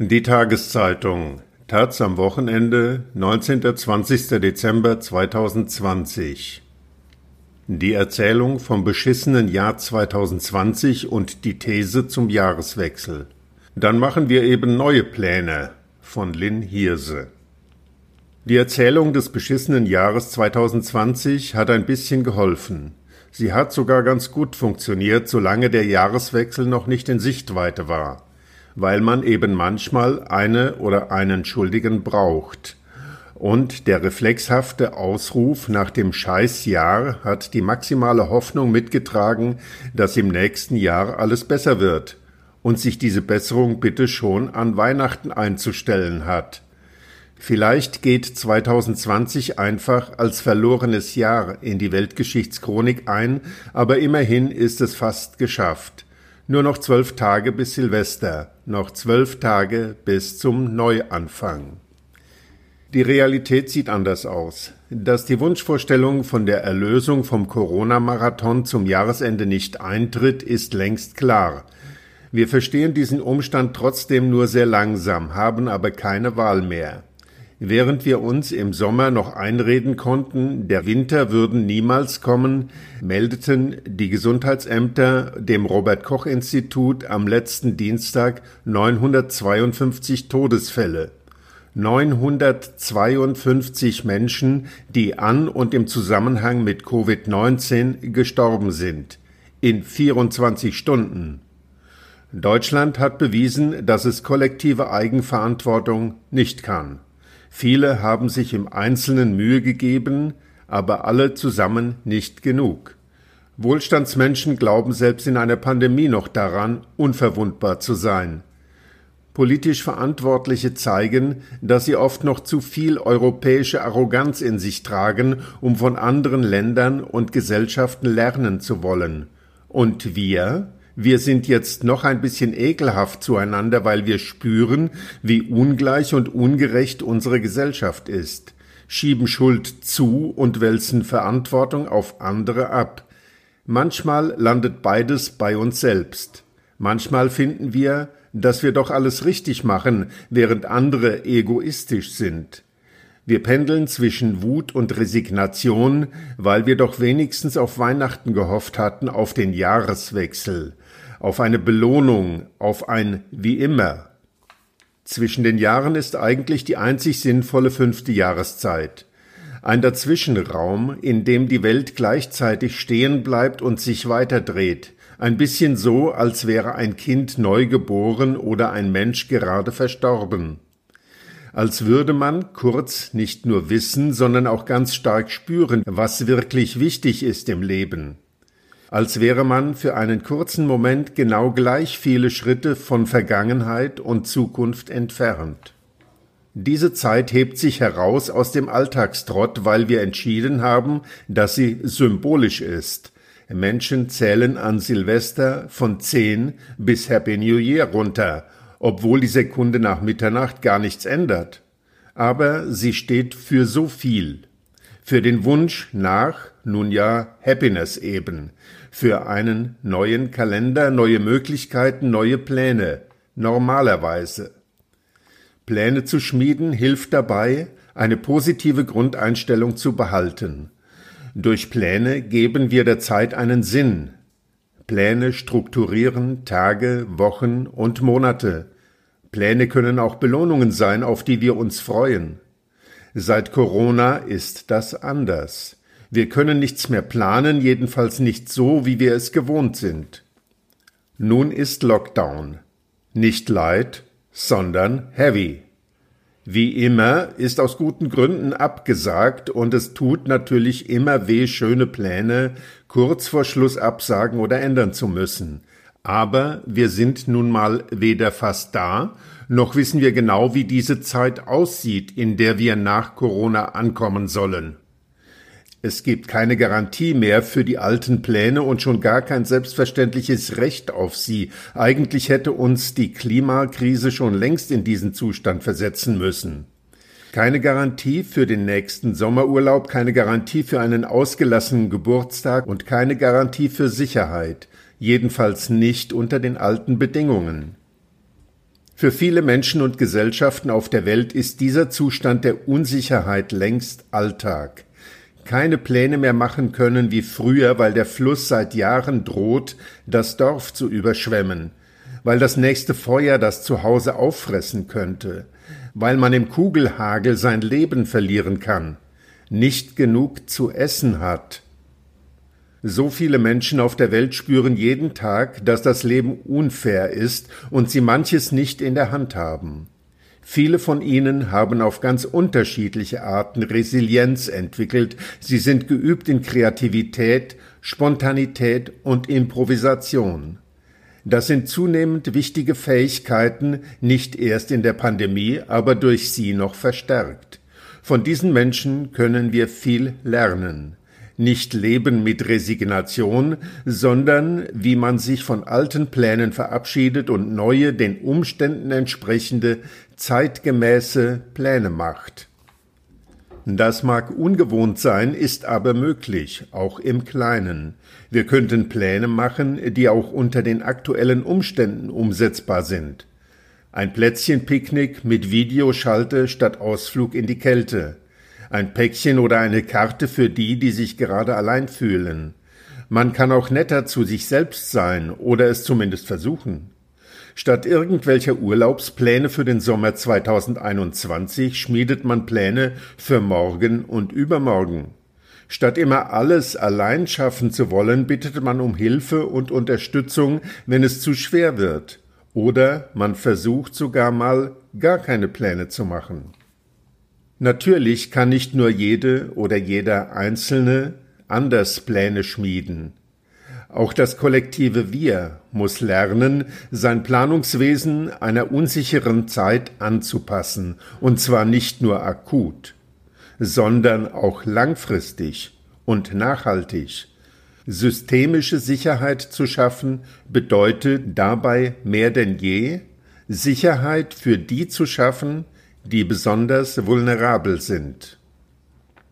Die Tageszeitung Taz am Wochenende 19. 20. Dezember 2020 Die Erzählung vom beschissenen Jahr 2020 und die These zum Jahreswechsel. Dann machen wir eben neue Pläne von Lynn Hirse. Die Erzählung des beschissenen Jahres 2020 hat ein bisschen geholfen. Sie hat sogar ganz gut funktioniert, solange der Jahreswechsel noch nicht in Sichtweite war weil man eben manchmal eine oder einen Schuldigen braucht. Und der reflexhafte Ausruf nach dem Scheißjahr hat die maximale Hoffnung mitgetragen, dass im nächsten Jahr alles besser wird und sich diese Besserung bitte schon an Weihnachten einzustellen hat. Vielleicht geht 2020 einfach als verlorenes Jahr in die Weltgeschichtschronik ein, aber immerhin ist es fast geschafft. Nur noch zwölf Tage bis Silvester, noch zwölf Tage bis zum Neuanfang. Die Realität sieht anders aus. Dass die Wunschvorstellung von der Erlösung vom Corona-Marathon zum Jahresende nicht eintritt, ist längst klar. Wir verstehen diesen Umstand trotzdem nur sehr langsam, haben aber keine Wahl mehr. Während wir uns im Sommer noch einreden konnten, der Winter würden niemals kommen, meldeten die Gesundheitsämter dem Robert Koch Institut am letzten Dienstag 952 Todesfälle. 952 Menschen, die an und im Zusammenhang mit Covid-19 gestorben sind. In 24 Stunden. Deutschland hat bewiesen, dass es kollektive Eigenverantwortung nicht kann. Viele haben sich im Einzelnen Mühe gegeben, aber alle zusammen nicht genug. Wohlstandsmenschen glauben selbst in einer Pandemie noch daran, unverwundbar zu sein. Politisch Verantwortliche zeigen, dass sie oft noch zu viel europäische Arroganz in sich tragen, um von anderen Ländern und Gesellschaften lernen zu wollen. Und wir? Wir sind jetzt noch ein bisschen ekelhaft zueinander, weil wir spüren, wie ungleich und ungerecht unsere Gesellschaft ist, schieben Schuld zu und wälzen Verantwortung auf andere ab. Manchmal landet beides bei uns selbst. Manchmal finden wir, dass wir doch alles richtig machen, während andere egoistisch sind. Wir pendeln zwischen Wut und Resignation, weil wir doch wenigstens auf Weihnachten gehofft hatten, auf den Jahreswechsel, auf eine Belohnung, auf ein wie immer. Zwischen den Jahren ist eigentlich die einzig sinnvolle fünfte Jahreszeit. Ein Dazwischenraum, in dem die Welt gleichzeitig stehen bleibt und sich weiterdreht, ein bisschen so, als wäre ein Kind neu geboren oder ein Mensch gerade verstorben als würde man kurz nicht nur wissen, sondern auch ganz stark spüren, was wirklich wichtig ist im Leben. Als wäre man für einen kurzen Moment genau gleich viele Schritte von Vergangenheit und Zukunft entfernt. Diese Zeit hebt sich heraus aus dem Alltagstrott, weil wir entschieden haben, dass sie symbolisch ist. Menschen zählen an Silvester von zehn bis Happy New Year runter obwohl die Sekunde nach Mitternacht gar nichts ändert. Aber sie steht für so viel. Für den Wunsch nach, nun ja, Happiness eben. Für einen neuen Kalender, neue Möglichkeiten, neue Pläne. Normalerweise. Pläne zu schmieden hilft dabei, eine positive Grundeinstellung zu behalten. Durch Pläne geben wir der Zeit einen Sinn. Pläne strukturieren Tage, Wochen und Monate, Pläne können auch Belohnungen sein, auf die wir uns freuen. Seit Corona ist das anders. Wir können nichts mehr planen, jedenfalls nicht so, wie wir es gewohnt sind. Nun ist Lockdown. Nicht light, sondern heavy. Wie immer ist aus guten Gründen abgesagt und es tut natürlich immer weh, schöne Pläne kurz vor Schluss absagen oder ändern zu müssen. Aber wir sind nun mal weder fast da, noch wissen wir genau, wie diese Zeit aussieht, in der wir nach Corona ankommen sollen. Es gibt keine Garantie mehr für die alten Pläne und schon gar kein selbstverständliches Recht auf sie. Eigentlich hätte uns die Klimakrise schon längst in diesen Zustand versetzen müssen. Keine Garantie für den nächsten Sommerurlaub, keine Garantie für einen ausgelassenen Geburtstag und keine Garantie für Sicherheit jedenfalls nicht unter den alten Bedingungen. Für viele Menschen und Gesellschaften auf der Welt ist dieser Zustand der Unsicherheit längst Alltag. Keine Pläne mehr machen können wie früher, weil der Fluss seit Jahren droht, das Dorf zu überschwemmen, weil das nächste Feuer das Zuhause auffressen könnte, weil man im Kugelhagel sein Leben verlieren kann, nicht genug zu essen hat, so viele Menschen auf der Welt spüren jeden Tag, dass das Leben unfair ist und sie manches nicht in der Hand haben. Viele von ihnen haben auf ganz unterschiedliche Arten Resilienz entwickelt. Sie sind geübt in Kreativität, Spontanität und Improvisation. Das sind zunehmend wichtige Fähigkeiten, nicht erst in der Pandemie, aber durch sie noch verstärkt. Von diesen Menschen können wir viel lernen nicht Leben mit Resignation, sondern wie man sich von alten Plänen verabschiedet und neue, den Umständen entsprechende, zeitgemäße Pläne macht. Das mag ungewohnt sein, ist aber möglich, auch im Kleinen. Wir könnten Pläne machen, die auch unter den aktuellen Umständen umsetzbar sind. Ein Plätzchenpicknick mit Videoschalte statt Ausflug in die Kälte ein Päckchen oder eine Karte für die, die sich gerade allein fühlen. Man kann auch netter zu sich selbst sein oder es zumindest versuchen. Statt irgendwelcher Urlaubspläne für den Sommer 2021 schmiedet man Pläne für morgen und übermorgen. Statt immer alles allein schaffen zu wollen, bittet man um Hilfe und Unterstützung, wenn es zu schwer wird. Oder man versucht sogar mal gar keine Pläne zu machen. Natürlich kann nicht nur jede oder jeder Einzelne anders Pläne schmieden. Auch das kollektive Wir muss lernen, sein Planungswesen einer unsicheren Zeit anzupassen, und zwar nicht nur akut, sondern auch langfristig und nachhaltig. Systemische Sicherheit zu schaffen bedeutet dabei mehr denn je, Sicherheit für die zu schaffen, die besonders vulnerabel sind.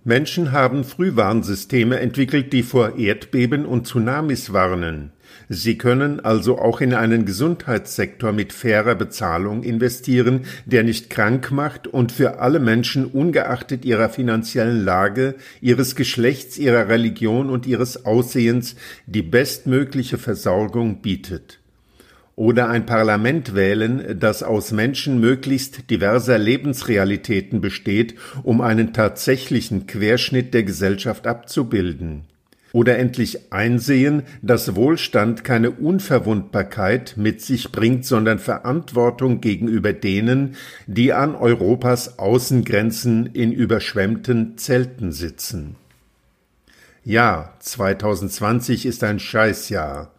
Menschen haben Frühwarnsysteme entwickelt, die vor Erdbeben und Tsunamis warnen. Sie können also auch in einen Gesundheitssektor mit fairer Bezahlung investieren, der nicht krank macht und für alle Menschen ungeachtet ihrer finanziellen Lage, ihres Geschlechts, ihrer Religion und ihres Aussehens die bestmögliche Versorgung bietet oder ein Parlament wählen, das aus Menschen möglichst diverser Lebensrealitäten besteht, um einen tatsächlichen Querschnitt der Gesellschaft abzubilden. Oder endlich einsehen, dass Wohlstand keine Unverwundbarkeit mit sich bringt, sondern Verantwortung gegenüber denen, die an Europas Außengrenzen in überschwemmten Zelten sitzen. Ja, 2020 ist ein Scheißjahr.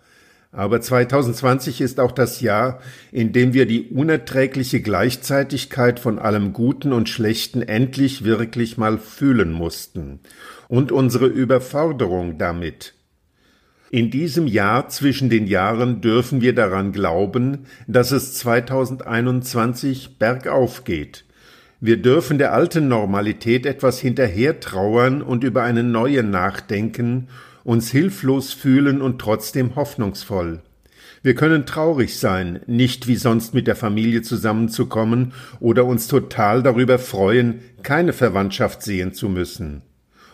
Aber 2020 ist auch das Jahr, in dem wir die unerträgliche Gleichzeitigkeit von allem Guten und Schlechten endlich wirklich mal fühlen mussten und unsere Überforderung damit. In diesem Jahr zwischen den Jahren dürfen wir daran glauben, dass es 2021 bergauf geht. Wir dürfen der alten Normalität etwas hinterher trauern und über eine neue nachdenken uns hilflos fühlen und trotzdem hoffnungsvoll. Wir können traurig sein, nicht wie sonst mit der Familie zusammenzukommen oder uns total darüber freuen, keine Verwandtschaft sehen zu müssen.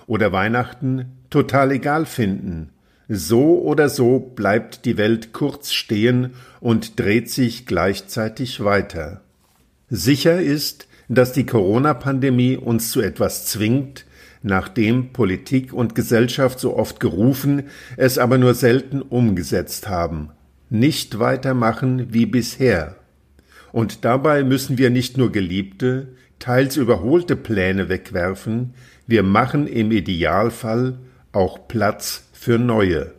Oder Weihnachten total egal finden. So oder so bleibt die Welt kurz stehen und dreht sich gleichzeitig weiter. Sicher ist, dass die Corona-Pandemie uns zu etwas zwingt, nachdem Politik und Gesellschaft so oft gerufen, es aber nur selten umgesetzt haben. Nicht weitermachen wie bisher. Und dabei müssen wir nicht nur geliebte, teils überholte Pläne wegwerfen, wir machen im Idealfall auch Platz für neue.